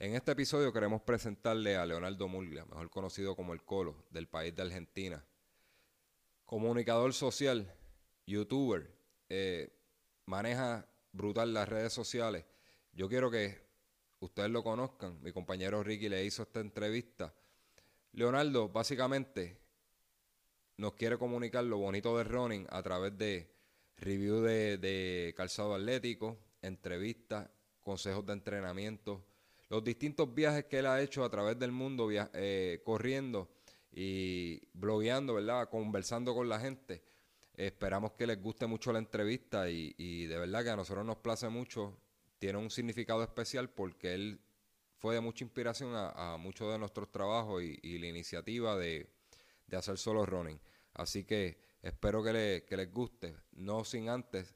En este episodio queremos presentarle a Leonardo Murglia, mejor conocido como el Colo, del país de Argentina. Comunicador social, youtuber, eh, maneja brutal las redes sociales. Yo quiero que ustedes lo conozcan. Mi compañero Ricky le hizo esta entrevista. Leonardo básicamente nos quiere comunicar lo bonito de running a través de review de, calzado atlético, entrevistas, consejos de entrenamiento, los distintos viajes que él ha hecho a través del mundo eh, corriendo y blogueando, ¿verdad? Conversando con la gente. Esperamos que les guste mucho la entrevista y, de verdad que a nosotros nos place mucho. Tiene un significado especial porque él fue de mucha inspiración a, muchos de nuestros trabajos y, la iniciativa de, de hacer solo running. Así que espero que, les guste. No sin antes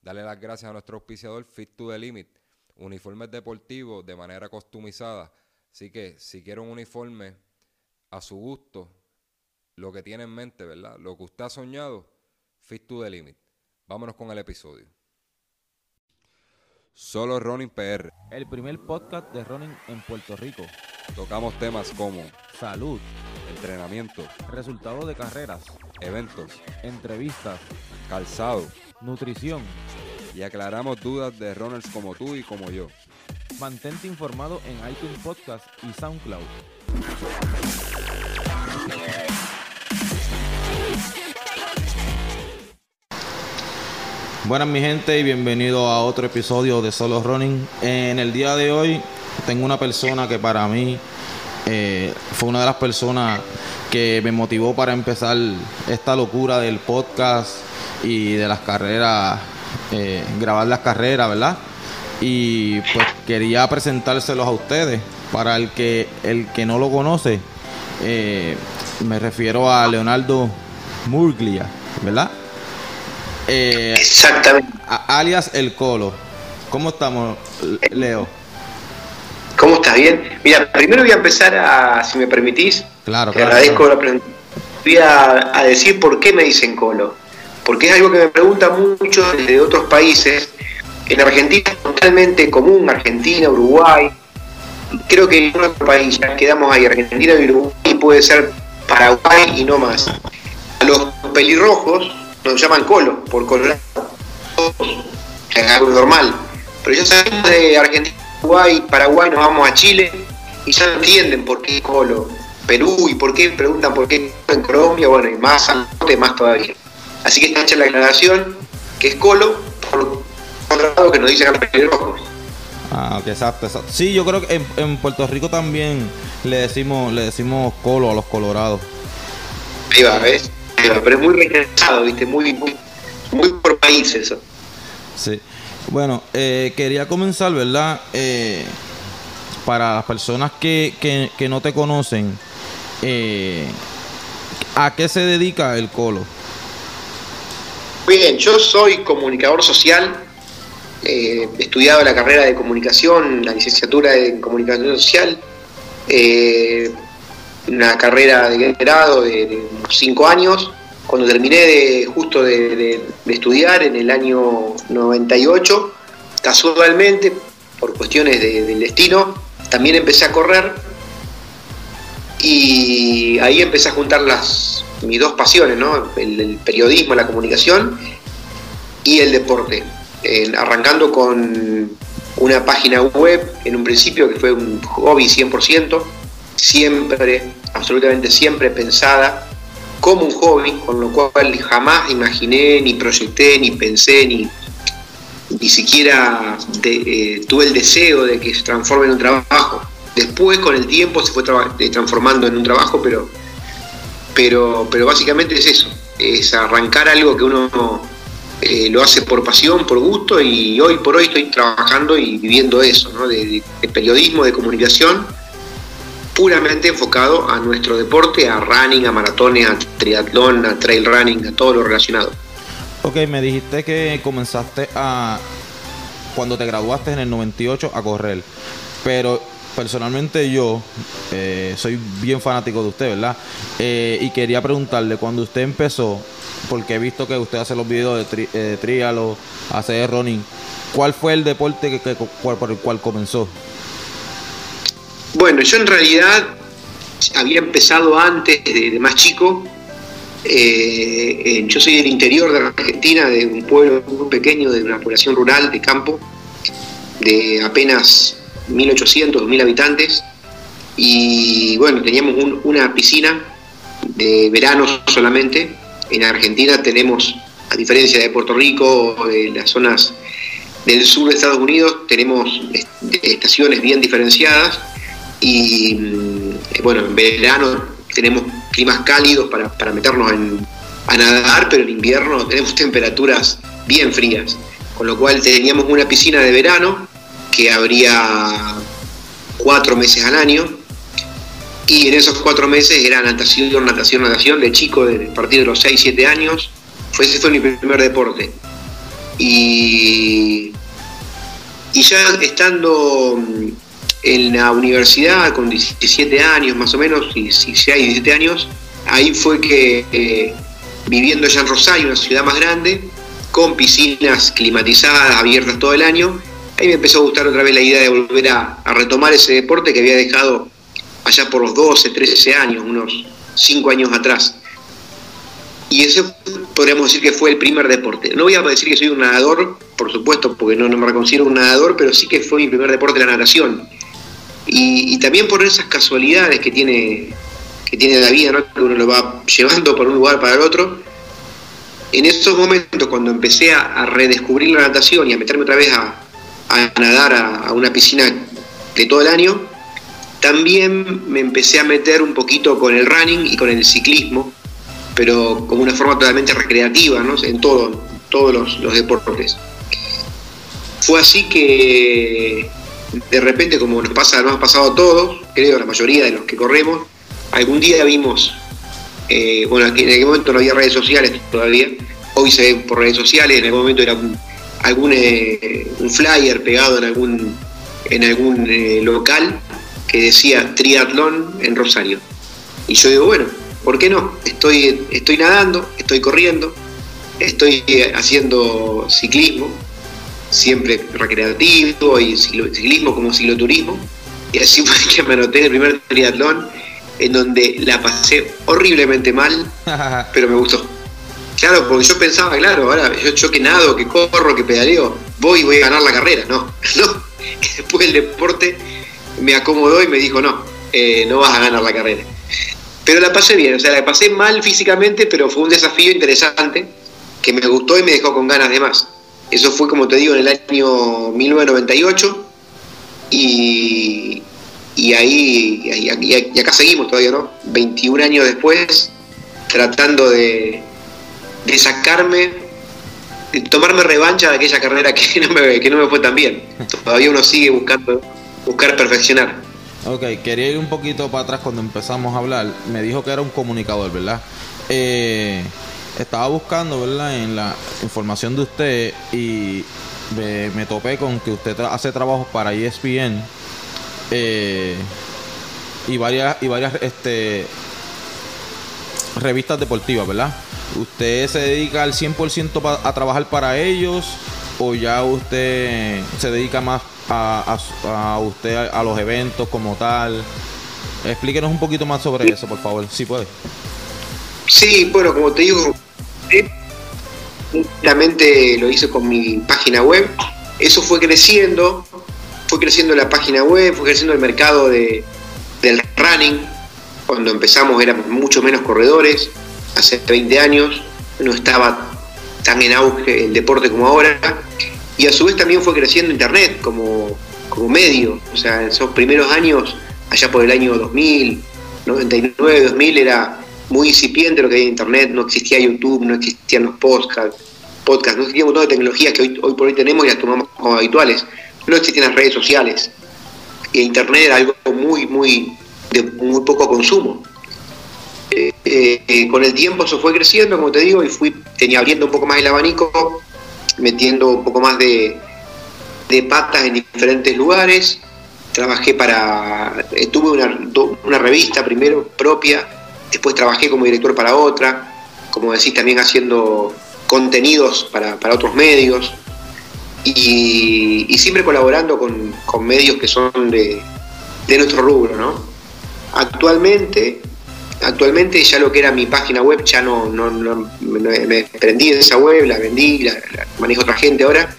darle las gracias a nuestro auspiciador Fit to the Limit. Uniformes deportivos de manera customizada. Así que si quiere un uniforme a su gusto, lo que tiene en mente, ¿verdad? Lo que usted ha soñado, Fit to the Limit. Vámonos con el episodio. Solo Running PR. El primer podcast de running en Puerto Rico. Tocamos temas como salud, entrenamiento, resultados de carreras, eventos, entrevistas, calzado, nutrición y aclaramos dudas de runners como tú y como yo. Mantente informado en iTunes Podcast y SoundCloud. Buenas mi gente y bienvenido a otro episodio de Solo Running. En el día de hoy tengo una persona que para mí eh, fue una de las personas que me motivó para empezar esta locura del podcast y de las carreras, eh, grabar las carreras, ¿verdad? Y pues quería presentárselos a ustedes. Para el que, el que no lo conoce, eh, me refiero a Leonardo Murglia, ¿verdad? Exactamente. alias El Colo. ¿Cómo estamos, Leo? ¿Cómo estás? ¿Bien? Mira, primero voy a empezar a, si me permitís, claro, te agradezco la pregunta. Voy a, decir por qué me dicen colo. Porque es algo que me preguntan mucho desde otros países. En Argentina es totalmente común, Argentina, Uruguay. Creo que en otro país, ya quedamos ahí, Argentina y Uruguay, puede ser Paraguay y no más. A los pelirrojos nos llaman colo, por colorado. Es algo normal. Pero ya sabemos de Argentina Uruguay, Paraguay, nos vamos a Chile y ya entienden por qué Colo. Perú y por qué preguntan por qué en Colombia, bueno, y más norte, más todavía. Así que está hecha la aclaración que es Colo, por lado que nos dicen a los Ah, ok, exacto, exacto. Sí, yo creo que en, Puerto Rico también le decimos, le decimos Colo a los colorados. Ahí va, ¿ves? Pero es muy rechazado, ¿viste? Muy, muy, muy por país eso. Sí. Bueno, eh, quería comenzar, ¿verdad? Eh, para las personas que, no te conocen, eh, ¿a qué se dedica el Colo? Bien, yo soy comunicador social, he estudiado la carrera de comunicación, la licenciatura en comunicación social, una carrera de grado de, cinco años, cuando terminé de, justo de, estudiar en el año 98, casualmente, por cuestiones del destino, también empecé a correr y ahí empecé a juntar las, mis dos pasiones, ¿no? el, periodismo, la comunicación y el deporte, arrancando con una página web en un principio que fue un hobby 100%, siempre, absolutamente siempre pensada como un hobby, con lo cual jamás imaginé, ni proyecté, ni pensé, ni, ni siquiera eh, tuve el deseo de que se transforme en un trabajo. Después, con el tiempo, se fue eh, transformando en un trabajo, pero, pero, pero básicamente es eso, es arrancar algo que uno eh, lo hace por pasión, por gusto, y hoy por hoy estoy trabajando y viviendo eso, ¿no? de periodismo, de comunicación puramente enfocado a nuestro deporte, a running, a maratones, a triatlón, a trail running, a todo lo relacionado. Ok, me dijiste que comenzaste a, cuando te graduaste en el 98, a correr, pero personalmente yo eh, soy bien fanático de usted, ¿verdad? Eh, y quería preguntarle, cuando usted empezó, porque he visto que usted hace los videos de, tri, eh, trialo, hace running, ¿cuál fue el deporte que, por el cual comenzó? Bueno, yo en realidad había empezado antes de, más chico. Yo soy del interior de Argentina, de un pueblo muy pequeño, de una población rural, de campo, de apenas 1.800, 2.000 habitantes. Y bueno, teníamos una piscina de verano solamente. En Argentina tenemos, a diferencia de Puerto Rico o de las zonas del sur de Estados Unidos, tenemos estaciones bien diferenciadas y mm, bueno, en verano tenemos climas cálidos para, para meternos a nadar, pero en invierno tenemos temperaturas bien frías, con lo cual teníamos una piscina de verano que habría cuatro meses al año y en esos cuatro meses era natación, natación, natación de chico, de, a partir de los 6, 7 años, fue, ese fue mi primer deporte. Y, y ya estando en la universidad con 17 años más o menos, y si, hay 17 años, ahí fue que eh, viviendo ya en Rosario, una ciudad más grande, con piscinas climatizadas, abiertas todo el año, ahí me empezó a gustar otra vez la idea de volver a, retomar ese deporte que había dejado allá por los 12, 13 años, unos 5 años atrás. Y ese podríamos decir que fue el primer deporte. No voy a decir que soy un nadador, por supuesto, porque no, me considero un nadador, pero sí que fue mi primer deporte la natación y, también por esas casualidades que tiene, que tiene la vida, que uno lo va llevando por un lugar para el otro. En esos momentos, cuando empecé a, redescubrir la natación y a meterme otra vez a, nadar a, una piscina de todo el año, también me empecé a meter un poquito con el running y con el ciclismo, pero como una forma totalmente recreativa, ¿no? en todo, todos los, los deportes. Fue así que de repente, como nos pasa, nos ha pasado a todos, creo, la mayoría de los que corremos, algún día vimos, eh, bueno, en aquel momento no había redes sociales todavía, hoy se ve por redes sociales, en algún momento era un, algún eh, un flyer pegado en algún, en algún eh, local que decía triatlón en Rosario. Y yo digo, bueno, ¿por qué no? Estoy, estoy nadando, estoy corriendo, estoy haciendo ciclismo, siempre recreativo y ciclismo como cicloturismo. Y así fue que me anoté en el primer triatlón, en donde la pasé horriblemente mal, pero me gustó. Claro, porque yo pensaba, claro, ahora yo, yo que nado, que corro, que pedaleo, voy y voy a ganar la carrera. No, no. Después el deporte me acomodó y me dijo, no, eh, no vas a ganar la carrera. Pero la pasé bien, o sea, la pasé mal físicamente, pero fue un desafío interesante que me gustó y me dejó con ganas de más. Eso fue, como te digo, en el año 1998 y, y ahí, y, acá seguimos todavía, ¿no? 21 años después, tratando de, de sacarme, tomarme revancha de aquella carrera que no, me, que no me fue tan bien. Todavía uno sigue buscando, buscar perfeccionar. Ok, quería ir un poquito para atrás cuando empezamos a hablar. Me dijo que era un comunicador, ¿verdad? Eh, estaba buscando, ¿verdad? En la información de usted y me, topé con que usted hace trabajo para ESPN eh, y varias y varias este revistas deportivas, ¿verdad? ¿Usted se dedica al 100% a trabajar para ellos o ya usted se dedica más a, usted a, los eventos como tal? Explíquenos un poquito más sobre eso, por favor, si puede. Sí, bueno, como te digo, Únicamente lo hice con mi página web. Eso fue creciendo, fue creciendo la página web, fue creciendo el mercado de, del running. Cuando empezamos éramos mucho menos corredores, hace 20 años, no estaba tan en auge el deporte como ahora. Y a su vez también fue creciendo Internet como, como medio. O sea, en esos primeros años, allá por el año 2000, 99, 2000, era muy incipiente lo que hay en Internet, no existía YouTube, no existían los podcasts, podcast, no existía un montón de tecnologías que hoy, por hoy tenemos y las tomamos como habituales, no existían las redes sociales. Y Internet era algo muy, muy, de muy poco consumo. Eh, eh, con el tiempo eso fue creciendo, como te digo, y fui tenía abriendo un poco más el abanico, metiendo un poco más de, patas en diferentes lugares. Trabajé para, tuve una, una revista primero propia, Después trabajé como director para otra, como decís, también haciendo contenidos para, otros medios y, siempre colaborando con, medios que son de, de nuestro rubro, ¿no? Actualmente, actualmente ya lo que era mi página web, ya no, no, no me, me prendí de esa web, la vendí, la, la manejo otra gente ahora,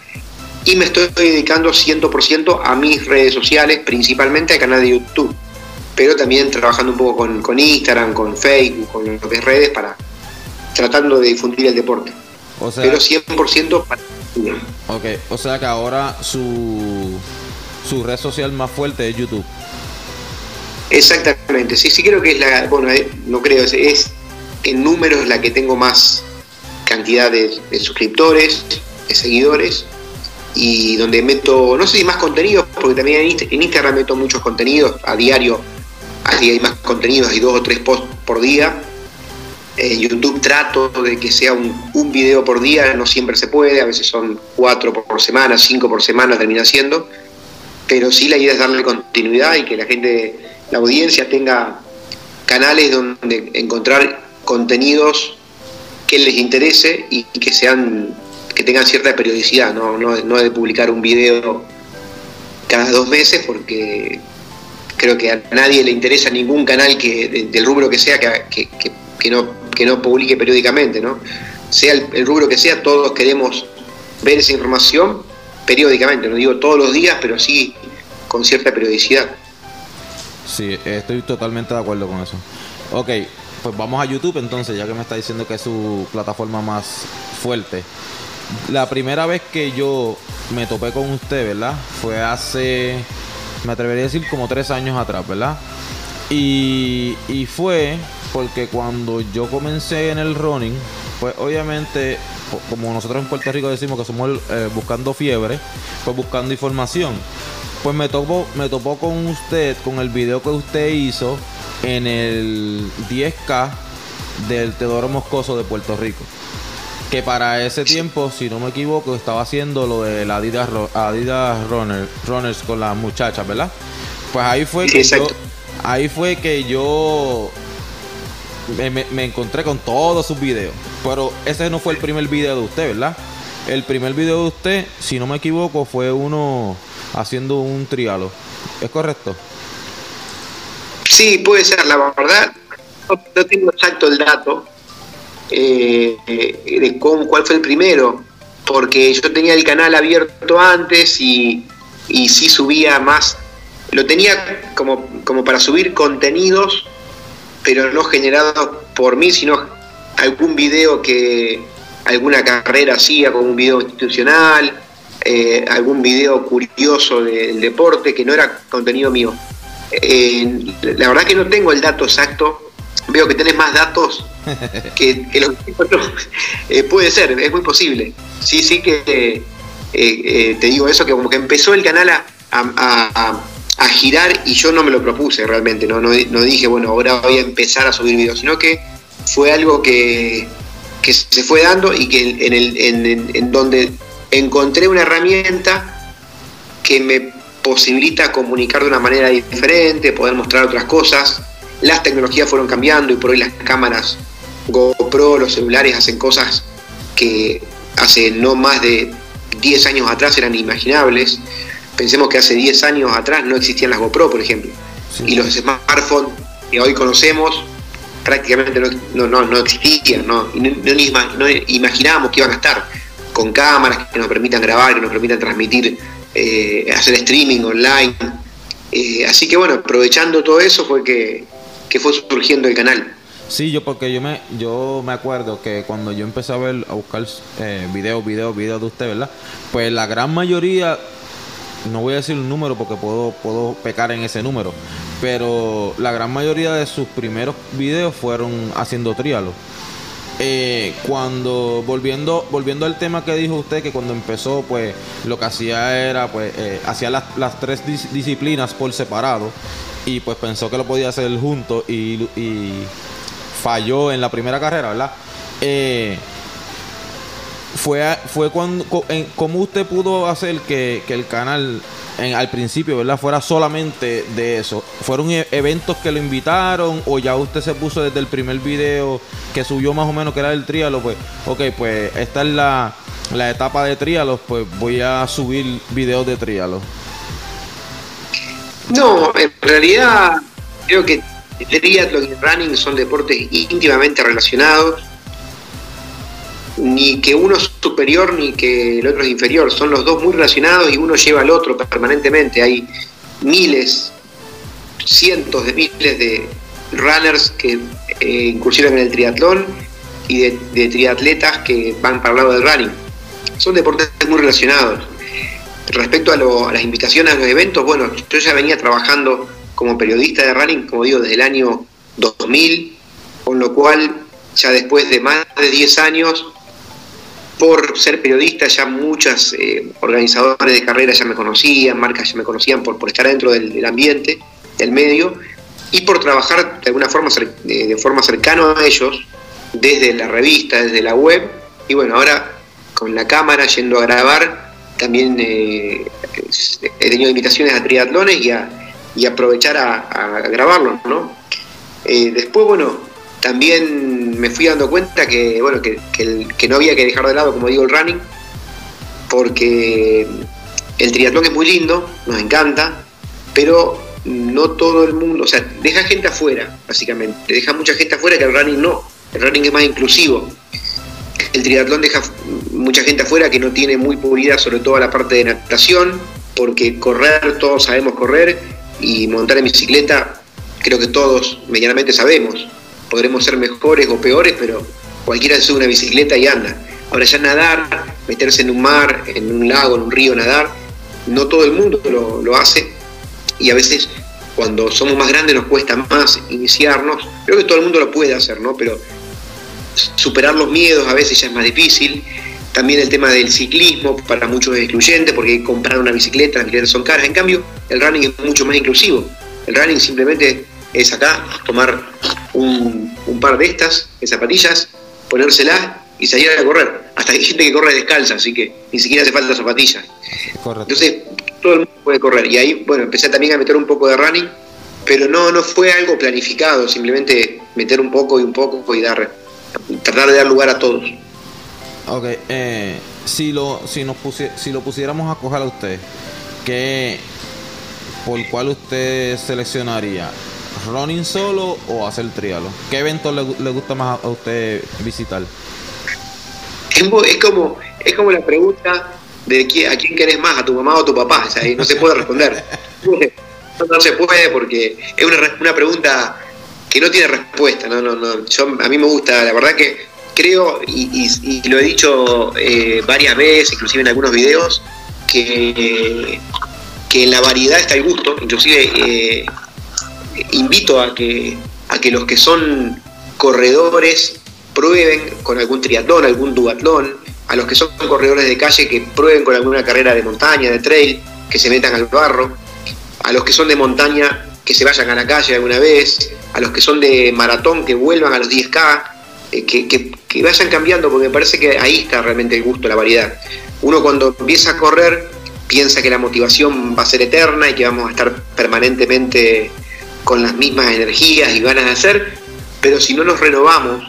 y me estoy dedicando 100% a mis redes sociales, principalmente al canal de YouTube, pero también trabajando un poco con, con Instagram, con Facebook, con las redes para tratando de difundir el deporte. O sea, pero 100% para ok, o sea que ahora su, su red social más fuerte es YouTube. Exactamente, sí, sí creo que es la, bueno, eh, no creo, es, es en números la que tengo más cantidad de, suscriptores, de seguidores, y donde meto, no sé si más contenidos, porque también en, Inst- en Instagram meto muchos contenidos, a diario hay más contenidos, hay dos o tres posts por día. En YouTube trato de que sea un, un video por día, no siempre se puede, a veces son cuatro por semana, cinco por semana termina siendo, pero sí la idea es darle continuidad y que la gente, la audiencia tenga canales donde encontrar contenidos que les interese y que sean que tengan cierta periodicidad, no, no, no de publicar un video cada dos meses porque creo que a nadie le interesa ningún canal que de- del rubro que sea que, que- que- que no, que no publique periódicamente, ¿no? Sea el, el rubro que sea, todos queremos ver esa información periódicamente, no digo todos los días, pero sí con cierta periodicidad. Sí, estoy totalmente de acuerdo con eso. Ok, pues vamos a YouTube entonces, ya que me está diciendo que es su plataforma más fuerte. La primera vez que yo me topé con usted, ¿verdad? Fue hace, me atrevería a decir, como tres años atrás, ¿verdad? Y, y fue porque cuando yo comencé en el running, pues obviamente, como nosotros en Puerto Rico decimos que somos eh, buscando fiebre, pues buscando información. Pues me topó, me topó con usted, con el video que usted hizo en el 10K del Teodoro Moscoso de Puerto Rico. Que para ese tiempo, si no me equivoco, estaba haciendo lo de la Adidas, Adidas Runner, Runners con las muchachas, ¿verdad? Pues ahí fue que yo, ahí fue que yo me, me- me encontré con todos sus videos. Pero ese no fue el primer video de usted, ¿verdad? El primer video de usted, si no me equivoco, fue uno haciendo un trialo. ¿Es correcto? Sí, puede ser, la verdad, no, tengo exacto el dato eh, de cómo, cuál fue el primero, porque yo tenía el canal abierto antes y, y sí subía más, lo tenía como, como para subir contenidos, pero no generados por mí, sino algún video que alguna carrera hacía, como un video institucional, eh, algún video curioso del deporte que no era contenido mío. Eh, la verdad que no tengo el dato exacto. Veo que tenés más datos que, que los que yo. Eh, puede ser, es muy posible. Sí, sí que eh, eh, te digo eso, que como que empezó el canal a, a- a- a girar y yo no me lo propuse realmente. No, no, no dije, bueno, ahora voy a empezar a subir videos, sino que fue algo que, que se fue dando y que en, el, en, en- en donde encontré una herramienta que me posibilita comunicar de una manera diferente, poder mostrar otras cosas. Las tecnologías fueron cambiando y por hoy las cámaras GoPro, los celulares hacen cosas que hace no más de 10 años atrás eran inimaginables. Pensemos que hace 10 años atrás no existían las GoPro, por ejemplo. Sí. Y los smartphones que hoy conocemos prácticamente no, no, no, existían, ¿no? No, no imaginábamos que iban a estar con cámaras que nos permitan grabar, que nos permitan transmitir, eh, hacer streaming online. Eh, así que bueno, aprovechando todo eso fue que, que fue surgiendo el canal. Sí, yo porque yo me yo me acuerdo que cuando yo empecé a ver a buscar eh, videos, videos, videos de usted, ¿verdad? Pues la gran mayoría no voy a decir un número porque puedo puedo pecar en ese número, pero la gran mayoría de sus primeros videos fueron haciendo trialo. Eh, cuando volviendo volviendo al tema que dijo usted que cuando empezó pues lo que hacía era pues eh, hacía las, las tres dis- disciplinas por separado y pues pensó que lo podía hacer junto y, y falló en la primera carrera verdad Eh, fue fue cuando en- cómo usted pudo hacer que, que el canal en- al principio verdad fuera solamente de eso fueron e- eventos que lo invitaron o ya usted se puso desde el primer video que subió más o menos que era el trialo pues ok pues esta es la, la etapa de trialos pues voy a subir videos de trialos. No, en realidad creo que triatlón y running son deportes íntimamente relacionados. Ni que uno es superior ni que el otro es inferior. Son los dos muy relacionados y uno lleva al otro permanentemente. Hay miles, cientos de miles de runners que eh, incursionan en el triatlón y de, triatletas que van para el lado del running. Son deportes muy relacionados. Respecto a, a las invitaciones a los eventos, bueno, yo ya venía trabajando como periodista de running, como digo, desde el año 2000, con lo cual ya después de más de 10 años, por ser periodista, ya muchas eh, organizadores de carreras ya me conocían, marcas ya me conocían por, por estar dentro del, ambiente, del medio, y por trabajar de alguna forma, de, forma cercana a ellos, desde la revista, desde la web, y bueno, ahora con la cámara yendo a grabar, también eh, he tenido invitaciones a triatlones y a, y aprovechar a, grabarlo, ¿no? Eh, después, bueno, también me fui dando cuenta que, bueno, que, que, no había que dejar de lado, como digo, el running, porque el triatlón es muy lindo, nos encanta, pero no todo el mundo, o sea, deja gente afuera, básicamente, deja mucha gente afuera que el running no, el running es más inclusivo. El triatlón deja mucha gente afuera que no tiene muy pulida sobre todo la parte de natación, porque correr, todos sabemos correr, y montar en bicicleta, creo que todos medianamente sabemos. Podremos ser mejores o peores, pero cualquiera sube una bicicleta y anda. Ahora ya nadar, meterse en un mar, en un lago, en un río, nadar, no todo el mundo lo, hace y a veces cuando somos más grandes nos cuesta más iniciarnos. Creo que todo el mundo lo puede hacer, ¿no? Pero superar los miedos a veces ya es más difícil. También el tema del ciclismo, para muchos es excluyente porque comprar una bicicleta, las bicicletas son caras. En cambio, el running es mucho más inclusivo. El running simplemente es acá, tomar un, par de estas, de zapatillas, ponérselas y salir a correr. Hasta hay gente que corre descalza, así que ni siquiera hace falta zapatillas. Entonces, todo el mundo puede correr. Y ahí, bueno, empecé también a meter un poco de running, pero no, no fue algo planificado, simplemente meter un poco y un poco y dar, tratar de dar lugar a todos. Ok, eh, si, lo, si, nos si lo pusiéramos a coger a usted, ¿qué, ¿por cuál usted seleccionaría? ¿Running solo o hacer trialo? ¿Qué evento le, gusta más a usted visitar? Es como, es como la pregunta de quién, a quién querés más, a tu mamá o a tu papá. O sea, no se puede responder. No, se puede porque es una, una pregunta que no tiene respuesta. No, no, no. Yo, a mí me gusta, la verdad que creo, y, lo he dicho eh, varias veces, inclusive en algunos videos, que, que en la variedad está el gusto, inclusive eh, invito a que, a que los que son corredores prueben con algún triatlón, algún duatlón, a los que son corredores de calle que prueben con alguna carrera de montaña, de trail, que se metan al barro, a los que son de montaña que se vayan a la calle alguna vez, a los que son de maratón que vuelvan a los 10K, eh, que, vayan cambiando, porque me parece que ahí está realmente el gusto, la variedad. Uno cuando empieza a correr piensa que la motivación va a ser eterna y que vamos a estar permanentemente con las mismas energías y ganas de hacer, pero si no nos renovamos,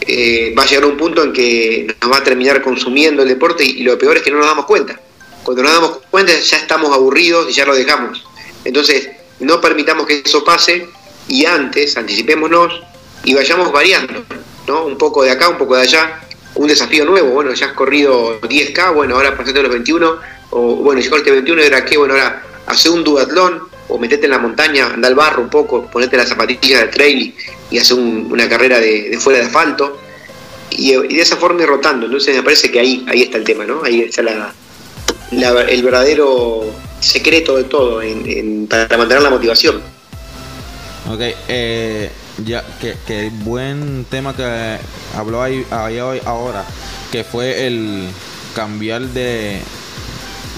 eh, va a llegar un punto en que nos va a terminar consumiendo el deporte y, lo peor es que no nos damos cuenta. Cuando nos damos cuenta ya estamos aburridos y ya lo dejamos. Entonces, no permitamos que eso pase y antes, anticipémonos y vayamos variando. ¿no? Un poco de acá, un poco de allá, un desafío nuevo, bueno, ya has corrido 10K, bueno, ahora pasate a los 21, o bueno, llegó este 21 era que, bueno, ahora hace un duatlón, o metete en la montaña, anda al barro un poco, ponete las zapatillas de trail y, hace una carrera de, fuera de asfalto, y, de esa forma ir rotando, entonces me parece que ahí, ahí está el tema, ¿no? Ahí está la, el verdadero secreto de todo para mantener la motivación. Ok, eh, ya, que, que buen tema que habló ahí, hoy ahora, que fue el cambiar de,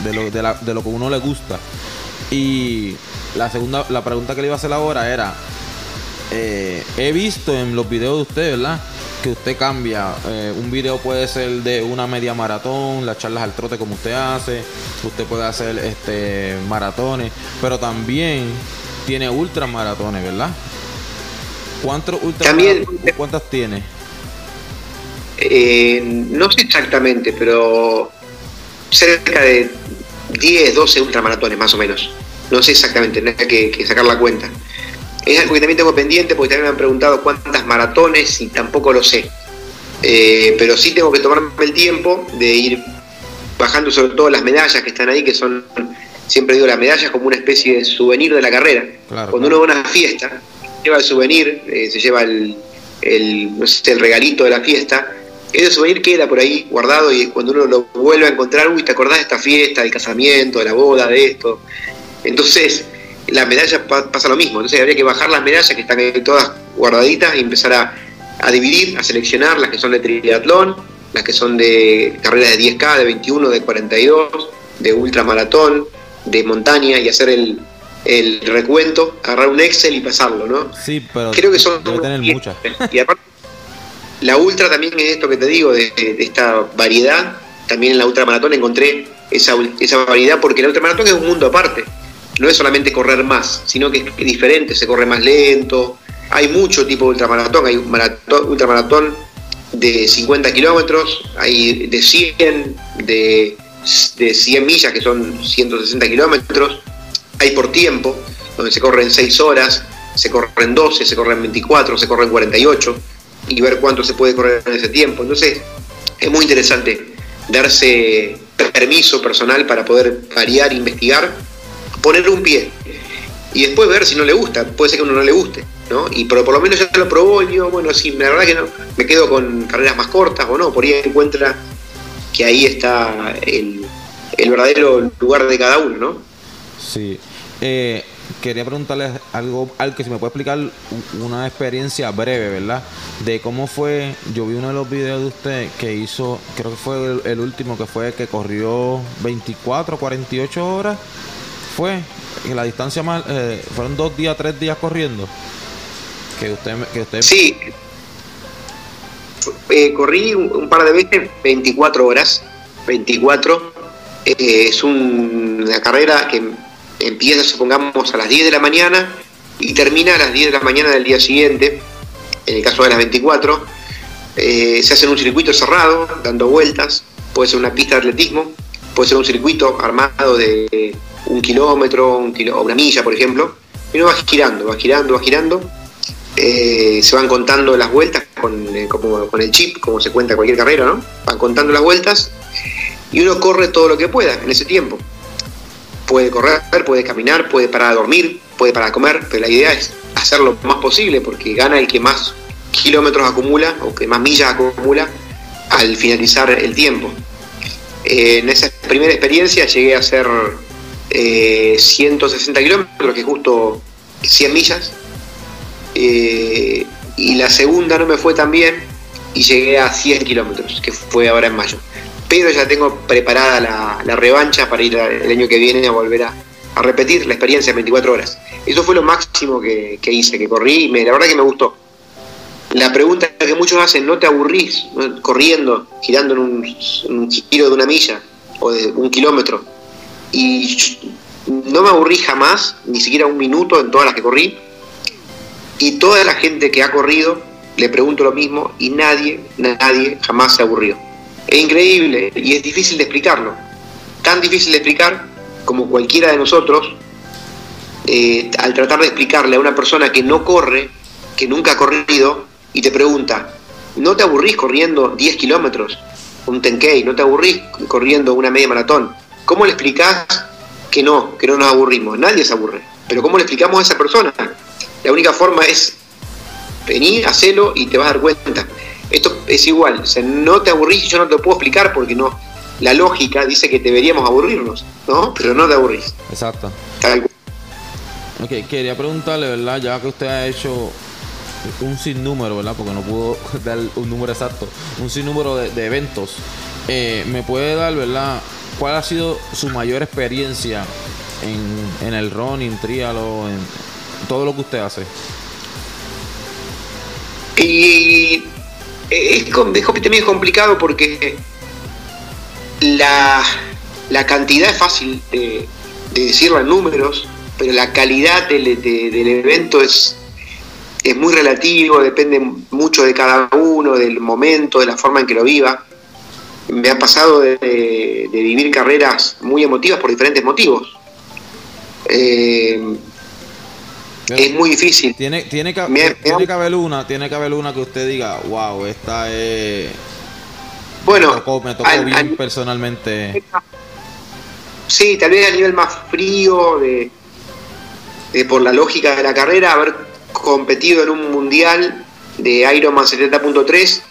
de, lo, de, la, de lo que uno le gusta. Y la segunda, la pregunta que le iba a hacer ahora era, eh, he visto en los videos de usted, ¿verdad? Que usted cambia. Eh, un video puede ser de una media maratón, las charlas al trote como usted hace. Usted puede hacer este maratones, pero también tiene ultramaratones, ¿verdad? ¿Cuántos ¿Cuántas tiene? Eh, no sé exactamente, pero cerca de 10, 12 ultramaratones más o menos. No sé exactamente, hay que, sacar la cuenta. Es algo que también tengo pendiente porque también me han preguntado cuántas maratones y tampoco lo sé. Eh, pero sí tengo que tomarme el tiempo de ir bajando sobre todo las medallas que están ahí, que son, siempre digo, las medallas como una especie de souvenir de la carrera. Cuando uno va a una fiesta, lleva el souvenir, eh, se lleva el, el, no sé, el regalito de la fiesta, ese souvenir queda por ahí guardado y cuando uno lo vuelve a encontrar, uy, ¿te acordás de esta fiesta, del casamiento, de la boda, de esto? Entonces, la medalla pasa lo mismo. Entonces, habría que bajar las medallas que están ahí todas guardaditas y empezar a, a dividir, a seleccionar las que son de triatlón, las que son de carreras de 10K, de 21, de 42, de ultramaratón, de montaña y hacer el, el recuento, agarrar un Excel y pasarlo, ¿no? Sí, pero creo que son tener muchas. Y aparte, la ultra también es esto que te digo, de, esta variedad. También en la ultramaratón encontré esa, esa variedad, porque la ultramaratón es un mundo aparte. No es solamente correr más, sino que es diferente, se corre más lento. Hay mucho tipo de ultramaratón. Hay un maratón, ultramaratón de 50 kilómetros, hay de 100, de, de 100 millas, que son 160 kilómetros. Hay por tiempo, donde se corren 6 horas, se corren 12, se corren 24, se corren 48 y ver cuánto se puede correr en ese tiempo. Entonces, es muy interesante darse permiso personal para poder variar, investigar, poner un pie y después ver si no le gusta. Puede ser que a uno no le guste, ¿no? Y pero por lo menos ya lo probó y yo, bueno, sí, la verdad que no, me quedo con carreras más cortas o no, por ahí encuentra que ahí está el, el verdadero lugar de cada uno, ¿no? Sí. Eh, quería preguntarles algo, al que si me puede explicar una experiencia breve, ¿verdad? De cómo fue, yo vi uno de los videos de usted que hizo, creo que fue el, último que fue que corrió 24, 48 horas, fue, en la distancia más, eh, fueron dos días, tres días corriendo. Que usted, que usted... Sí, eh, corrí un, par de veces 24 horas, 24, eh, es una carrera que empieza, supongamos, a las 10 de la mañana y termina a las 10 de la mañana del día siguiente, en el caso de las 24, eh, se hace en un circuito cerrado, dando vueltas, puede ser una pista de atletismo, puede ser un circuito armado de un kilómetro un una milla, por ejemplo, y uno va girando, va girando, va girando, eh, se van contando las vueltas con, eh, con el chip, como se cuenta cualquier carrera, ¿no? Van contando las vueltas y uno corre todo lo que pueda en ese tiempo puede correr, puede caminar, puede parar a dormir, puede parar comer, pero la idea es hacerlo lo más posible porque gana el que más kilómetros acumula o que más millas acumula al finalizar el tiempo. Eh, en esa primera experiencia llegué a hacer 160 eh, kilómetros, que es justo 100 millas, eh, y la segunda no me fue tan bien y llegué a 100 kilómetros, que fue ahora en mayo pero ya tengo preparada la, revancha para ir el año que viene a volver a, repetir la experiencia de 24 horas. Eso fue lo máximo que, hice, que corrí y me, la verdad que me gustó. La pregunta que muchos hacen, ¿no te aburrís corriendo, girando en un, giro de una milla o de un kilómetro? Y no me aburrí jamás, ni siquiera un minuto en todas las que corrí. Y toda la gente que ha corrido, le pregunto lo mismo y nadie, nadie jamás se aburrió. Es increíble y es difícil de explicarlo. Tan difícil de explicar como cualquiera de nosotros, eh, al tratar de explicarle a una persona que no corre, que nunca ha corrido, y te pregunta, ¿no te aburrís corriendo 10 kilómetros? Un tenkei, ¿no te aburrís corriendo una media maratón? ¿Cómo le explicás que no, que no nos aburrimos? Nadie se aburre. Pero ¿cómo le explicamos a esa persona? La única forma es venir, hacerlo y te vas a dar cuenta. Esto es igual, o sea, no te aburrís y yo no te lo puedo explicar porque no. La lógica dice que deberíamos aburrirnos, ¿no? Pero no te aburrís. Exacto. Ok, quería preguntarle, ¿verdad? Ya que usted ha hecho un sinnúmero, ¿verdad? Porque no pudo dar un número exacto, un sinnúmero de, eventos. Eh, ¿Me puede dar, ¿verdad? ¿Cuál ha sido su mayor experiencia en, en el running, trialo, en todo lo que usted hace? Y es, es complicado porque la, cantidad es fácil de, decirlo en números, pero la calidad del, evento es, es muy relativo, depende mucho de cada uno, del momento, de la forma en que lo viva. Me ha pasado de, vivir carreras muy emotivas por diferentes motivos. Eh, es muy difícil. Tiene, tiene, que, tiene que haber una, tiene que haber una que usted diga, wow, esta es. Bueno, me tocó, bien personalmente. Sí, tal vez a nivel más frío, de, por la lógica de la carrera, haber competido en un mundial de Ironman 70.3,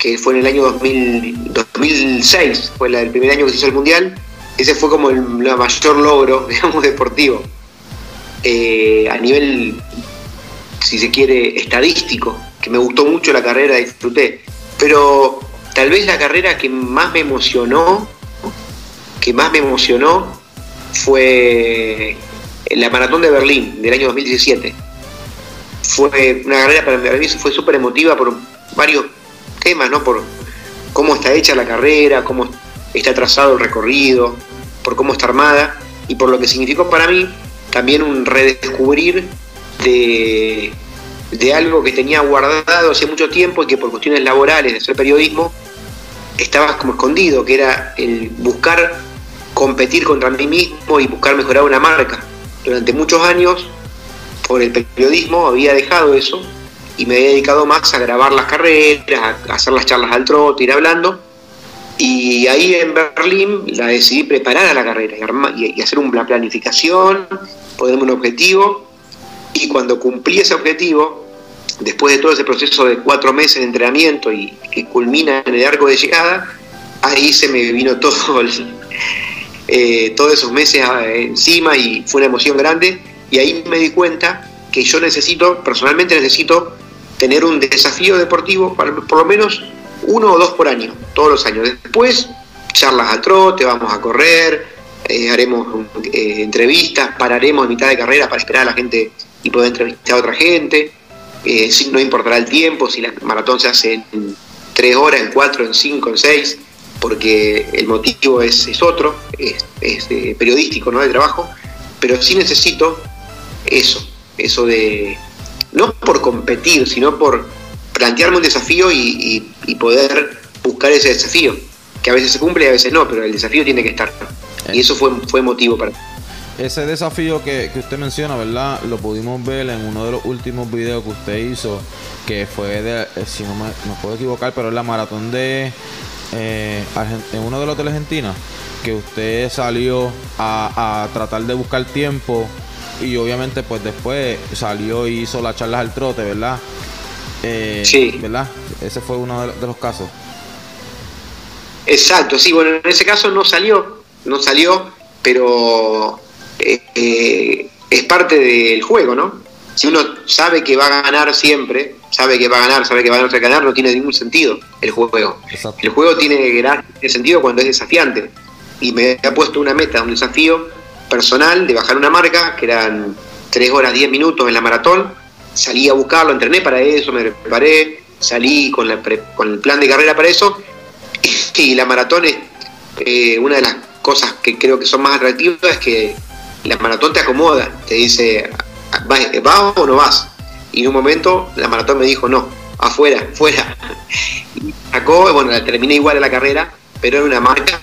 que fue en el año 2006, fue el primer año que se hizo el mundial. Ese fue como el, mayor logro, digamos, deportivo. Eh, a nivel, si se quiere, estadístico, que me gustó mucho la carrera, disfruté. Pero tal vez la carrera que más me emocionó, que más me emocionó, fue la maratón de Berlín del año 2017. Fue una carrera para mí fue súper emotiva por varios temas, ¿no? Por cómo está hecha la carrera, cómo está trazado el recorrido, por cómo está armada y por lo que significó para mí también un redescubrir de, algo que tenía guardado hace mucho tiempo y que por cuestiones laborales de hacer periodismo estaba como escondido, que era el buscar competir contra mí mismo y buscar mejorar una marca. Durante muchos años, por el periodismo, había dejado eso y me había dedicado más a grabar las carreras, a hacer las charlas al trote, ir hablando. Y ahí en Berlín la decidí preparar a la carrera y, y hacer una planificación ponerme un objetivo y cuando cumplí ese objetivo, después de todo ese proceso de cuatro meses de entrenamiento y que culmina en el arco de llegada, ahí se me vino todo eh, todos esos meses ah, encima y fue una emoción grande y ahí me di cuenta que yo necesito, personalmente necesito tener un desafío deportivo para por lo menos uno o dos por año, todos los años. Después, charlas al trote, vamos a correr, eh, haremos eh, entrevistas, pararemos en mitad de carrera para esperar a la gente y poder entrevistar a otra gente. Eh, no importará el tiempo, si la maratón se hace en tres horas, en cuatro, en cinco, en seis, porque el motivo es, otro, es, periodístico, no de trabajo, pero sí necesito eso, eso de, no por competir, sino por plantearme un desafío y poder buscar ese desafío, que a veces se cumple y a veces no, pero el desafío tiene que estar. Y eso fue, fue motivo para... Ese desafío que, usted menciona, ¿verdad? Lo pudimos ver en uno de los últimos videos que usted hizo, que fue de, eh, si no me, puedo equivocar, pero es la maratón de, eh, en uno de los hoteles Argentina, que usted salió a, tratar de buscar tiempo y obviamente pues después salió y hizo las charlas al trote, ¿verdad? Eh, sí. ¿Verdad? Ese fue uno de, los casos. Exacto, sí, bueno, en ese caso no salió, no salió, pero eh, eh, es parte del juego, ¿no? Si uno sabe que va a ganar siempre, sabe que va a ganar, sabe que va a ganar, no tiene ningún sentido el juego. El juego tiene gran sentido cuando es desafiante. Y me ha puesto una meta, un desafío personal de bajar una marca, que eran 3 horas 10 minutos en la maratón. Salí a buscarlo, entrené para eso, me preparé, salí con, con el plan de carrera para eso. Y la maratón es eh, una de las cosas que creo que son más atractivas es que la maratón te acomoda, te dice, ¿vas o no vas? Y en un momento la maratón me dijo, no, afuera, fuera. Y sacó, bueno, la terminé igual a la carrera, pero era una marca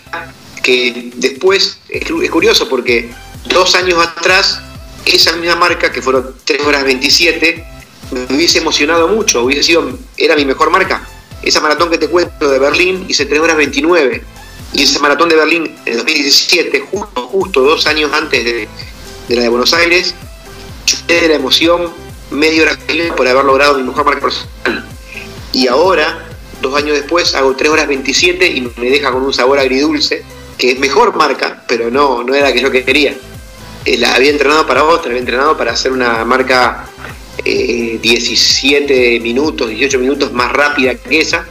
que después, es, curioso porque dos años atrás, esa misma marca, que fueron 3 horas 27, me hubiese emocionado mucho, hubiese sido, era mi mejor marca. Esa maratón que te cuento de Berlín hice 3 horas 29 y ese maratón de Berlín en 2017, justo, justo dos años antes de, la de Buenos Aires, yo de la emoción medio hora por haber logrado mi mejor marca personal. Y ahora, dos años después, hago 3 horas 27 y me deja con un sabor agridulce, que es mejor marca, pero no, no era la que yo quería. Eh, la había entrenado para otra, había entrenado para hacer una marca 17 eh, minutos, 18 minutos más rápida que esa,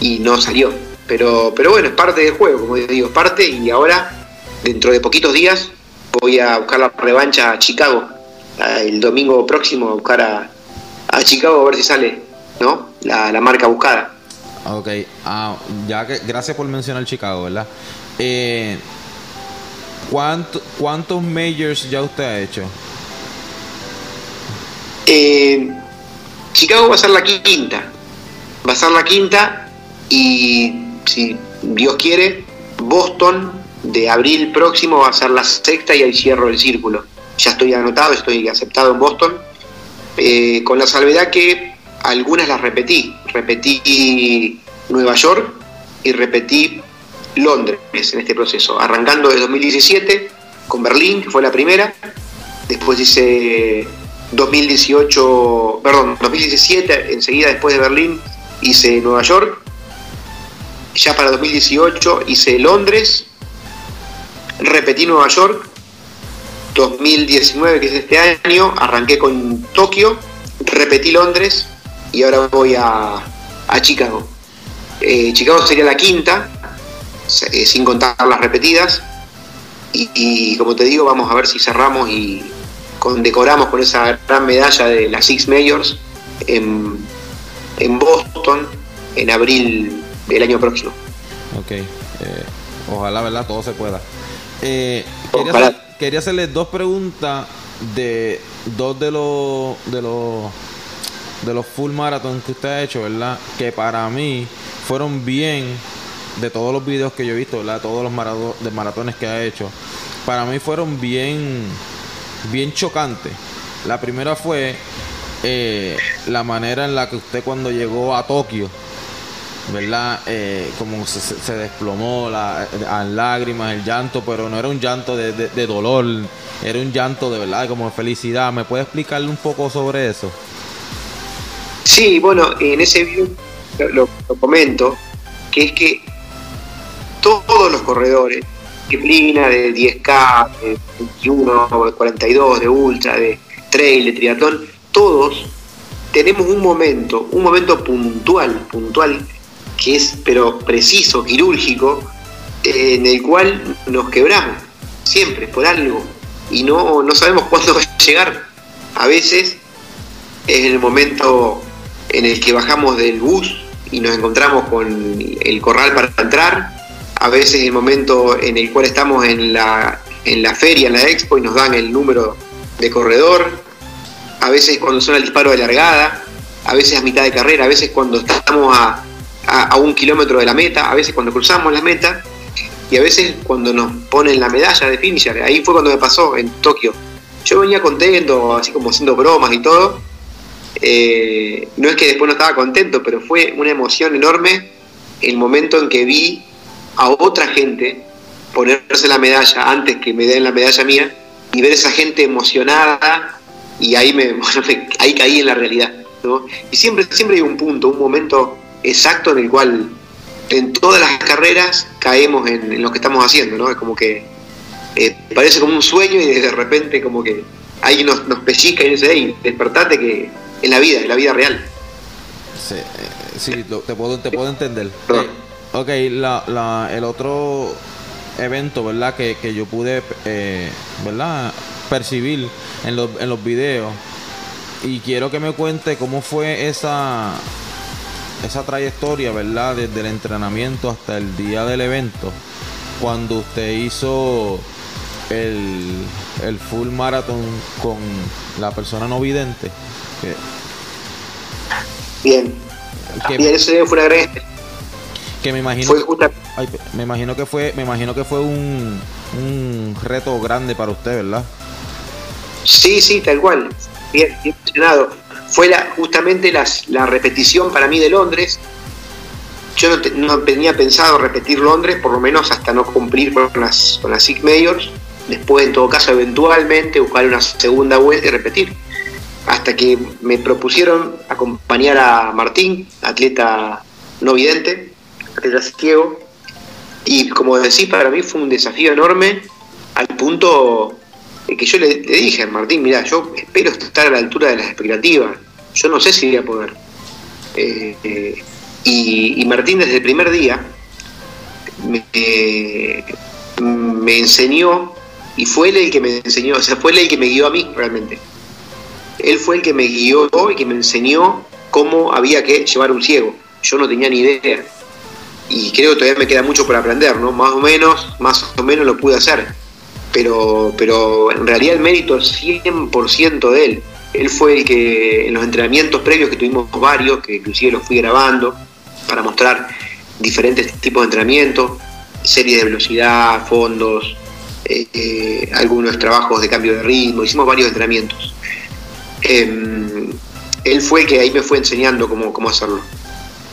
y no salió pero, pero bueno, es parte del juego, como digo, es parte y ahora, dentro de poquitos días, voy a buscar la revancha a Chicago. El domingo próximo a buscar a, Chicago a ver si sale, ¿no? La, marca buscada. Ok, ah, ya que gracias por mencionar Chicago, ¿verdad? Eh, ¿Cuántos majors ya usted ha hecho? Eh, Chicago va a ser la quinta. Va a ser la quinta y si Dios quiere, Boston de abril próximo va a ser la sexta y ahí cierro el círculo. ya estoy anotado, estoy aceptado en Boston, eh, con la salvedad que algunas las repetí. Repetí Nueva York y repetí Londres en este proceso, arrancando de 2017 con Berlín, que fue la primera, después hice 2018, perdón, 2017, enseguida después de Berlín hice Nueva York, ya para 2018 hice Londres, repetí Nueva York, 2019 que es este año, arranqué con Tokio, repetí Londres y ahora voy a, Chicago. Eh, Chicago sería la quinta, eh, sin contar las repetidas. Y, como te digo, vamos a ver si cerramos y condecoramos con esa gran medalla de las Six Majors en, en Boston en abril del año próximo. Ok, eh, ojalá, ¿verdad? Todo se pueda. Eh, quería, hacerle dos preguntas de dos de los de los de los full marathon que usted ha hecho, ¿verdad? Que para mí fueron bien de todos los videos que yo he visto, ¿verdad? Todos los maratones que ha hecho, para mí fueron bien, bien chocantes. La primera fue eh, la manera en la que usted cuando llegó a Tokio, ¿verdad? Eh, como se, desplomó la, lágrimas, el llanto, pero no era un llanto de, dolor, era un llanto de verdad, como de felicidad. ¿Me puede explicarle un poco sobre eso? Sí, bueno, en ese video lo comento, que es que todos los corredores, disciplina de 10K, de 21, de 42, de ultra, de trail, de triatlón, todos tenemos un momento, un momento puntual, puntual, que es pero preciso, quirúrgico, en el cual nos quebramos, siempre, por algo, y no, no sabemos cuándo va a llegar. A veces es el momento en el que bajamos del bus y nos encontramos con el corral para entrar, a veces el momento en el cual estamos en la, en la feria, en la expo, y nos dan el número de corredor, a veces cuando suena el disparo de largada, a veces a mitad de carrera, a veces cuando estamos a, a, un kilómetro de la meta, a veces cuando cruzamos la meta, y a veces cuando nos ponen la medalla de finisher. Ahí fue cuando me pasó en Tokio. Yo venía contento, así como haciendo bromas y todo. Eh, no es que después no estaba contento, pero fue una emoción enorme el momento en que vi a otra gente ponerse la medalla antes que me den la medalla mía y ver esa gente emocionada y ahí me, ahí caí en la realidad y siempre siempre hay un punto un momento exacto en el cual en todas las carreras caemos en, lo que estamos haciendo no es como que eh, parece como un sueño y de repente como que ahí nos, nos pellizca y dice hey despertate que en la vida en la vida real sí, eh, te puedo te puedo entender Ok, la, la, el otro evento, ¿verdad? Que, que yo pude, eh, ¿verdad? Percibir en los, en los videos. Y quiero que me cuente cómo fue esa, esa trayectoria, ¿verdad? Desde el entrenamiento hasta el día del evento. Cuando usted hizo el, el full marathon con la persona no vidente. Bien. Que, eso fue una gran que me imagino me imagino que fue me imagino que fue un, un reto grande para usted verdad sí sí tal cual. Bien, bien fue la, justamente la repetición para mí de Londres. Yo no, tenía pensado repetir Londres por lo menos hasta no cumplir con las con las SIG Majors. Después en todo caso eventualmente buscar una segunda vuelta y repetir. Hasta que me propusieron acompañar a Martín atleta no vidente ciego. Y como decís, para mí fue un desafío enorme al punto que yo le, dije a Martín, mira, yo espero estar a la altura de las expectativas. Yo no sé si voy a poder. Eh, eh, y, Martín desde el primer día me, me, enseñó, y fue él el que me enseñó, o sea, fue él el que me guió a mí realmente. Él fue el que me guió y que me enseñó cómo había que llevar un ciego. Yo no tenía ni idea y creo que todavía me queda mucho por aprender, ¿no? Más o menos, más o menos lo pude hacer, pero, pero en realidad el mérito es 100% de él. Él fue el que en los entrenamientos previos que tuvimos varios, que inclusive los fui grabando para mostrar diferentes tipos de entrenamientos, series de velocidad, fondos, eh, algunos trabajos de cambio de ritmo, hicimos varios entrenamientos. Em, él fue el que ahí me fue enseñando cómo, cómo hacerlo.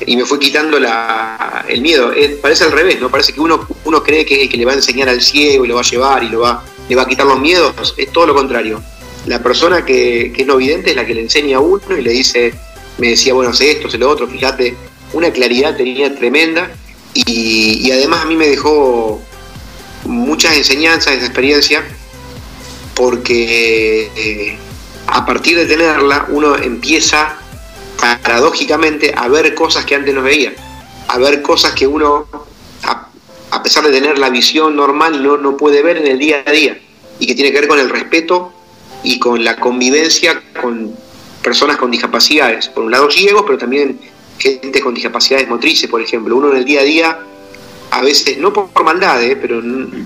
Y me fue quitando la, el miedo. parece al revés, ¿no? Parece que uno, uno cree que es el que le va a enseñar al ciego y lo va a llevar y lo va, le va a quitar los miedos. Es todo lo contrario. La persona que, que es no vidente es la que le enseña a uno y le dice, me decía, bueno, hace esto, hace lo otro, fíjate, una claridad tenía tremenda y, además a mí me dejó muchas enseñanzas, esa experiencia, porque eh, a partir de tenerla uno empieza paradójicamente a ver cosas que antes no veía, a ver cosas que uno, a, pesar de tener la visión normal, no, no puede ver en el día a día, y que tiene que ver con el respeto y con la convivencia con personas con discapacidades, por un lado ciegos, pero también gente con discapacidades motrices, por ejemplo. Uno en el día a día, a veces, no por, maldad, eh, pero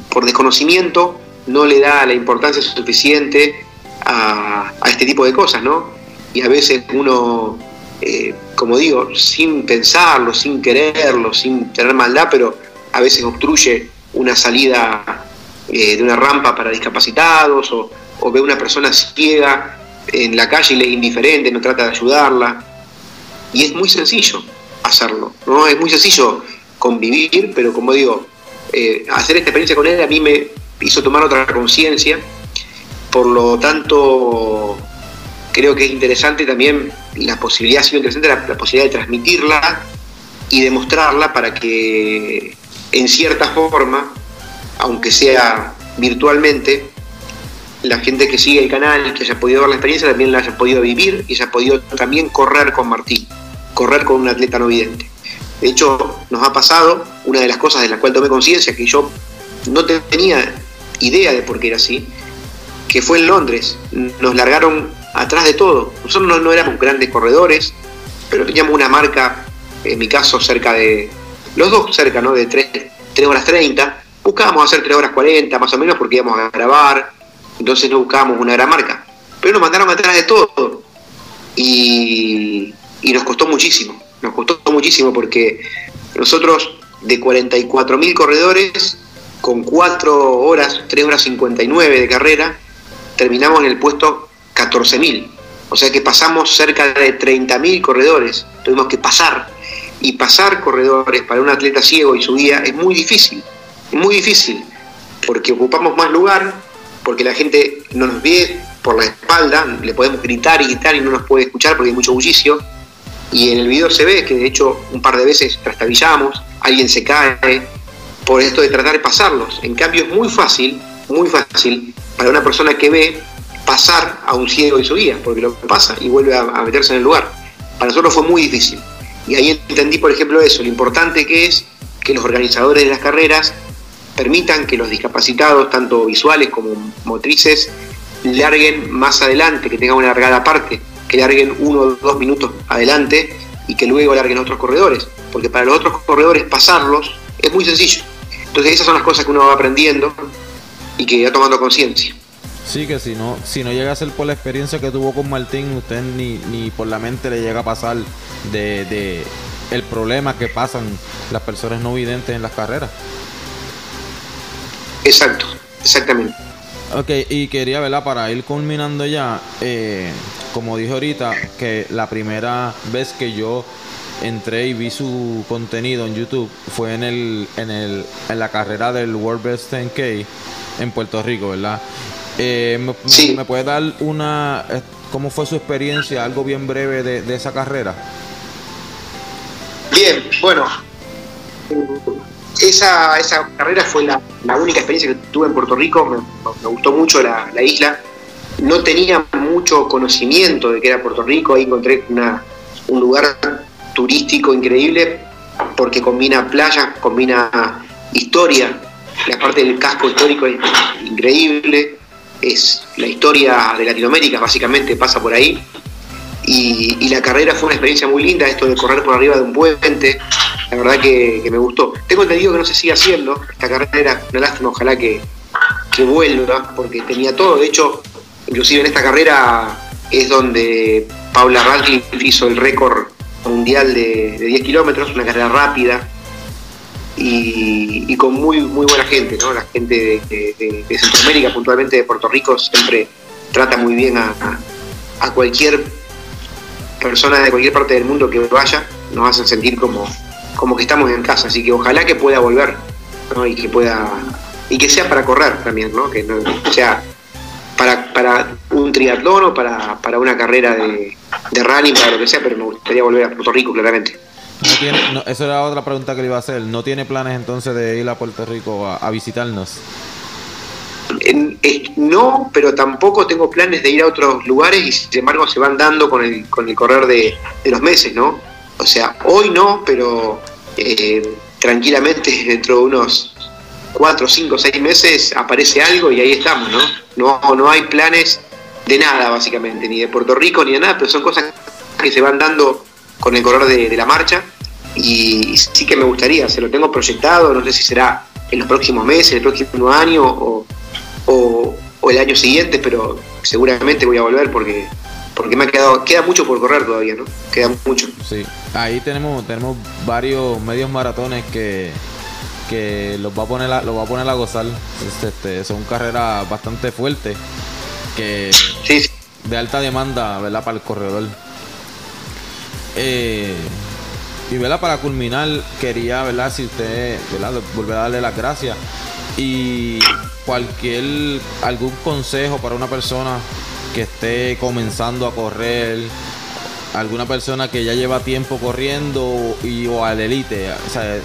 por desconocimiento, no le da la importancia suficiente a, este tipo de cosas, ¿no? Y a veces uno, eh, como digo, sin pensarlo, sin quererlo, sin tener maldad, pero a veces obstruye una salida eh, de una rampa para discapacitados o, ve una persona ciega en la calle y le es indiferente, no trata de ayudarla. Y es muy sencillo hacerlo, ¿no? Es muy sencillo convivir, pero como digo, eh, hacer esta experiencia con él a mí me hizo tomar otra conciencia, por lo tanto creo que es interesante también la posibilidad, ha sido interesante la, posibilidad de transmitirla y demostrarla para que en cierta forma, aunque sea virtualmente, la gente que sigue el canal, que haya podido ver la experiencia, también la haya podido vivir y haya podido también correr con Martín, correr con un atleta no vidente. De hecho, nos ha pasado, una de las cosas de las cuales tomé conciencia, que yo no tenía idea de por qué era así, que fue en Londres. Nos largaron atrás de todo. Nosotros no, éramos grandes corredores, pero teníamos una marca, en mi caso, cerca de, los dos cerca, ¿no? De 3, 3 horas 30. Buscábamos hacer 3 horas 40, más o menos, porque íbamos a grabar, entonces no buscábamos una gran marca. Pero nos mandaron atrás de todo. Y, nos costó muchísimo. Nos costó muchísimo porque nosotros de 44.000 corredores, con 4 horas, 3 horas 59 de carrera, terminamos en el puesto 14.000. O sea que pasamos cerca de 30.000 corredores. Tuvimos que pasar. Y pasar corredores para un atleta ciego y su guía es muy difícil. Es muy difícil. Porque ocupamos más lugar, porque la gente no nos ve por la espalda, le podemos gritar y gritar y no nos puede escuchar porque hay mucho bullicio. Y en el video se ve que de hecho un par de veces trastabillamos, alguien se cae por esto de tratar de pasarlos. En cambio es muy fácil, muy fácil para una persona que ve pasar a un ciego y su guía, porque lo pasa y vuelve a, a meterse en el lugar. Para nosotros fue muy difícil. Y ahí entendí, por ejemplo, eso, lo importante que es que los organizadores de las carreras permitan que los discapacitados, tanto visuales como motrices, larguen más adelante, que tengan una largada aparte, que larguen uno o dos minutos adelante y que luego larguen otros corredores, porque para los otros corredores pasarlos es muy sencillo. Entonces esas son las cosas que uno va aprendiendo y que va tomando conciencia. Sí, que si no, si no llega a ser por la experiencia que tuvo con Martín, usted ni, ni por la mente le llega a pasar de, de el problema que pasan las personas no videntes en las carreras. Exacto, exactamente. Ok, y quería, ¿verdad? Para ir culminando ya, eh, como dije ahorita, que la primera vez que yo entré y vi su contenido en YouTube fue en el, en el, en la carrera del World Best 10K en Puerto Rico, ¿verdad? Eh, me, sí. ¿Me puede dar una, eh, cómo fue su experiencia, algo bien breve de, de esa carrera? Bien, bueno, esa, esa carrera fue la, única experiencia que tuve en Puerto Rico, me, gustó mucho la, isla. No tenía mucho conocimiento de que era Puerto Rico, ahí encontré un lugar turístico increíble porque combina playa, combina historia, la parte del casco histórico es increíble, es la historia de Latinoamérica, básicamente pasa por ahí. Y, la carrera fue una experiencia muy linda, esto de correr por arriba de un puente, la verdad que, me gustó. Tengo entendido que no se sigue haciendo esta carrera, una lástima, ojalá que, vuelva, porque tenía todo. De hecho, inclusive en esta carrera es donde Paula Radcliffe hizo el récord mundial de, 10 kilómetros, una carrera rápida. Y, con muy muy buena gente, ¿no? La gente de, Centroamérica, puntualmente de Puerto Rico, siempre trata muy bien a, cualquier persona de cualquier parte del mundo que vaya, nos hacen sentir como, como que estamos en casa, así que ojalá que pueda volver y que pueda y que sea para correr también, ¿no? que no sea para, para un triatlón o para, para una carrera de, de running, para lo que sea, pero me gustaría volver a Puerto Rico claramente. No tiene, eso era otra pregunta que le iba a hacer. ¿No tiene planes entonces de ir a Puerto Rico a, visitarnos? no, pero tampoco tengo planes de ir a otros lugares y sin embargo se van dando con el, con el correr de, los meses, ¿no? O sea, hoy no, pero eh, tranquilamente dentro de unos cuatro, cinco, seis meses aparece algo y ahí estamos, ¿no? No, no hay planes de nada, básicamente, ni de Puerto Rico ni de nada, pero son cosas que se van dando con el color de, la marcha y sí que me gustaría, se lo tengo proyectado, no sé si será en los próximos meses, el próximo año o, el año siguiente, pero seguramente voy a volver porque porque me ha quedado queda mucho por correr todavía, ¿no? Queda mucho. Sí, ahí tenemos tenemos varios medios maratones que que los va a poner a, los va a poner a gozar. Este, son carreras bastante fuertes que de alta demanda, ¿verdad? Para el corredor. Eh, y ¿verdad? para culminar, quería, ¿verdad? Si usted, ¿verdad? Volver a darle las gracias. Y cualquier, algún consejo para una persona que esté comenzando a correr, alguna persona que ya lleva tiempo corriendo y o al elite. O sea,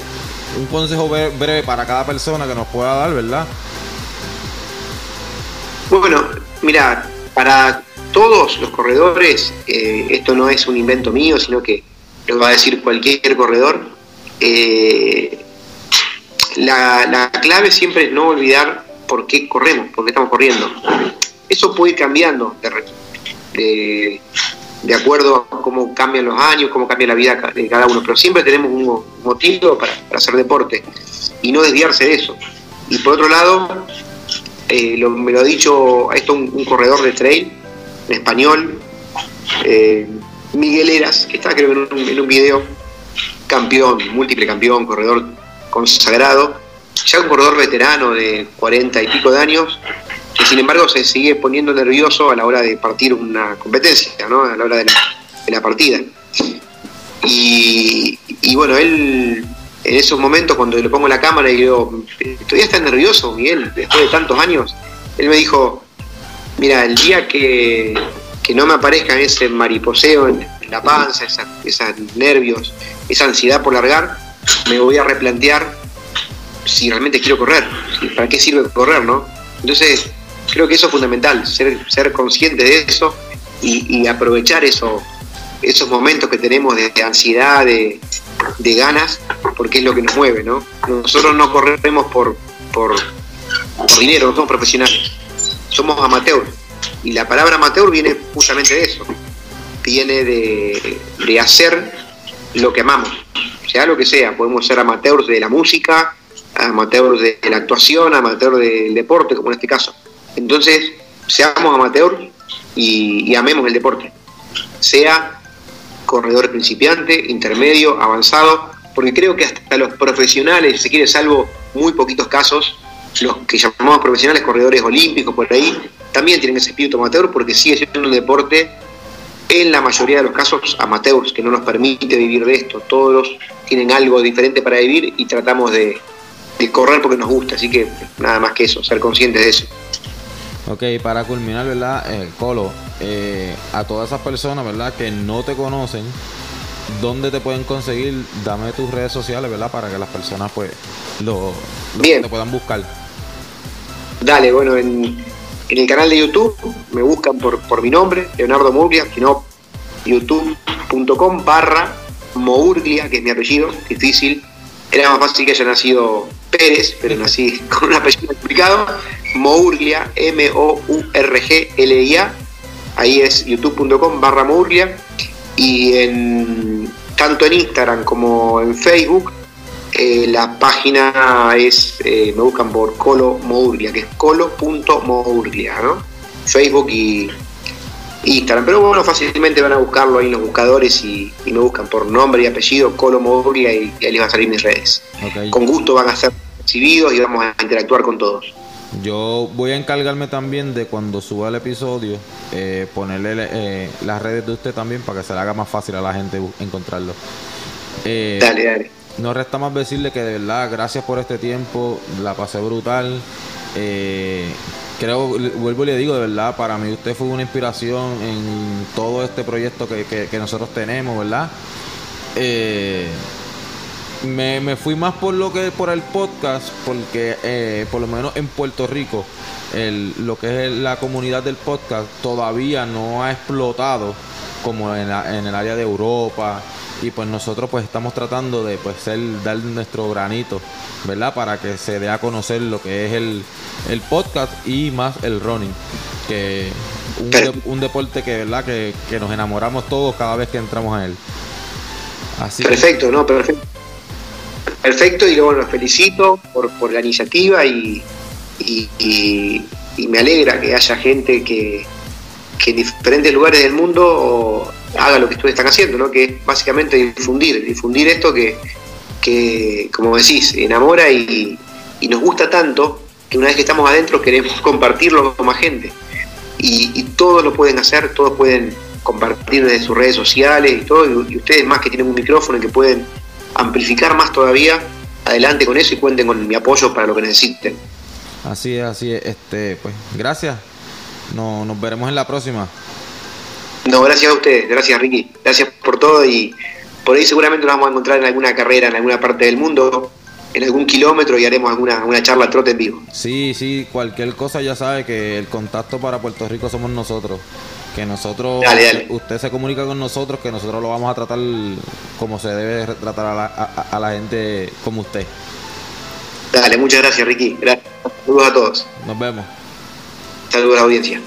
un consejo breve para cada persona que nos pueda dar, ¿verdad? Bueno, mira, para todos los corredores, eh, esto no es un invento mío, sino que lo va a decir cualquier corredor. Eh, la, clave siempre es no olvidar por qué corremos, por qué estamos corriendo. Eso puede ir cambiando de, acuerdo a cómo cambian los años, cómo cambia la vida de cada uno, pero siempre tenemos un motivo para, hacer deporte y no desviarse de eso. Y por otro lado, eh, me lo ha dicho esto un corredor de trail, en español, eh, Miguel Eras, que está creo en un, en un video, campeón, múltiple campeón, corredor consagrado, ya un corredor veterano de cuarenta y pico de años, que sin embargo se sigue poniendo nervioso a la hora de partir una competencia, ¿no? a la hora de la, partida. Y, y, bueno, él en esos momentos cuando le pongo la cámara y digo, ¿todavía estás nervioso, Miguel, después de tantos años? Él me dijo, Mira, el día que, no me aparezca ese mariposeo en la panza, esos nervios, esa ansiedad por largar, me voy a replantear si realmente quiero correr, para qué sirve correr, ¿no? Entonces, creo que eso es fundamental, ser, ser consciente de eso y, aprovechar eso, esos momentos que tenemos de, ansiedad, de, ganas, porque es lo que nos mueve, ¿no? Nosotros no corremos por, por, por dinero, no somos profesionales somos amateurs. Y la palabra amateur viene justamente de eso. Viene de, hacer lo que amamos, sea lo que sea. Podemos ser amateurs de la música, amateurs de la actuación, amateurs del deporte, como en este caso. Entonces, seamos amateurs y, amemos el deporte. Sea corredor principiante, intermedio, avanzado, porque creo que hasta los profesionales, si quiere, salvo muy poquitos casos, los que llamamos profesionales, corredores olímpicos por ahí, también tienen ese espíritu amateur porque sigue siendo un deporte en la mayoría de los casos amateurs, que no nos permite vivir de esto. Todos tienen algo diferente para vivir y tratamos de, correr porque nos gusta. Así que nada más que eso, ser conscientes de eso. Ok, para culminar, ¿verdad? Eh, Colo, eh, a todas esas personas, ¿verdad? Que no te conocen, ¿dónde te pueden conseguir? Dame tus redes sociales, ¿verdad? Para que las personas, pues, lo, te puedan buscar. Dale, bueno, en, el canal de YouTube me buscan por, por mi nombre, Leonardo Mourglia, sino youtube.com barra Mourglia, que es mi apellido, difícil. Era más fácil que haya nacido Pérez, pero nací con un apellido complicado. Mourglia, M-O-U-R-G-L-I-A. Ahí es youtube.com barra Mourglia. Y en, tanto en Instagram como en Facebook eh, la página es, eh, me buscan por Colo Mourglia, que es colo.mourglia, ¿no? Facebook y, Instagram. Pero bueno, fácilmente van a buscarlo ahí en los buscadores y, me buscan por nombre y apellido, Colo Moglia, y, ahí les van a salir mis redes. Con gusto van a ser recibidos y vamos a interactuar con todos. Yo voy a encargarme también de cuando suba el episodio, eh, ponerle eh, las redes de usted también para que se le haga más fácil a la gente encontrarlo. Eh, dale, dale. No resta más decirle que de verdad, gracias por este tiempo, la pasé brutal. creo, vuelvo y le digo, de verdad, para mí usted fue una inspiración en todo este proyecto que, que nosotros tenemos, ¿verdad? Eh, me, me, fui más por lo que por el podcast, porque eh, por lo menos en Puerto Rico, el, lo que es la comunidad del podcast todavía no ha explotado como en, en, el área de Europa. Y pues nosotros pues estamos tratando de pues ser, dar nuestro granito, ¿verdad? Para que se dé a conocer lo que es el, el podcast y más el running. Que un, un deporte que, ¿verdad? Que, que, nos enamoramos todos cada vez que entramos a él. Así perfecto, ¿no? Perfecto Perfecto, y luego los felicito por, por la iniciativa y, y, me alegra que haya gente que, en diferentes lugares del mundo haga lo que ustedes están haciendo, ¿no? que es básicamente difundir, difundir esto que, que como decís, enamora y, nos gusta tanto que una vez que estamos adentro queremos compartirlo con más gente. Y, y todos lo pueden hacer, todos pueden compartir desde sus redes sociales y todo, y ustedes más que tienen un micrófono y que pueden amplificar más todavía, adelante con eso y cuenten con mi apoyo para lo que necesiten. Así es, así es. Este, pues, gracias. No, nos veremos en la próxima. No, gracias a ustedes, gracias Ricky, gracias por todo y por ahí seguramente nos vamos a encontrar en alguna carrera en alguna parte del mundo, en algún kilómetro y haremos alguna una charla trote en vivo. Sí, sí, cualquier cosa ya sabe que el contacto para Puerto Rico somos nosotros que nosotros, usted se comunica con nosotros, que nosotros lo vamos a tratar como se debe tratar a la, a, la gente como usted. Dale, muchas gracias Ricky. Gracias. Saludos a todos. Nos vemos. Saludos a la audiencia.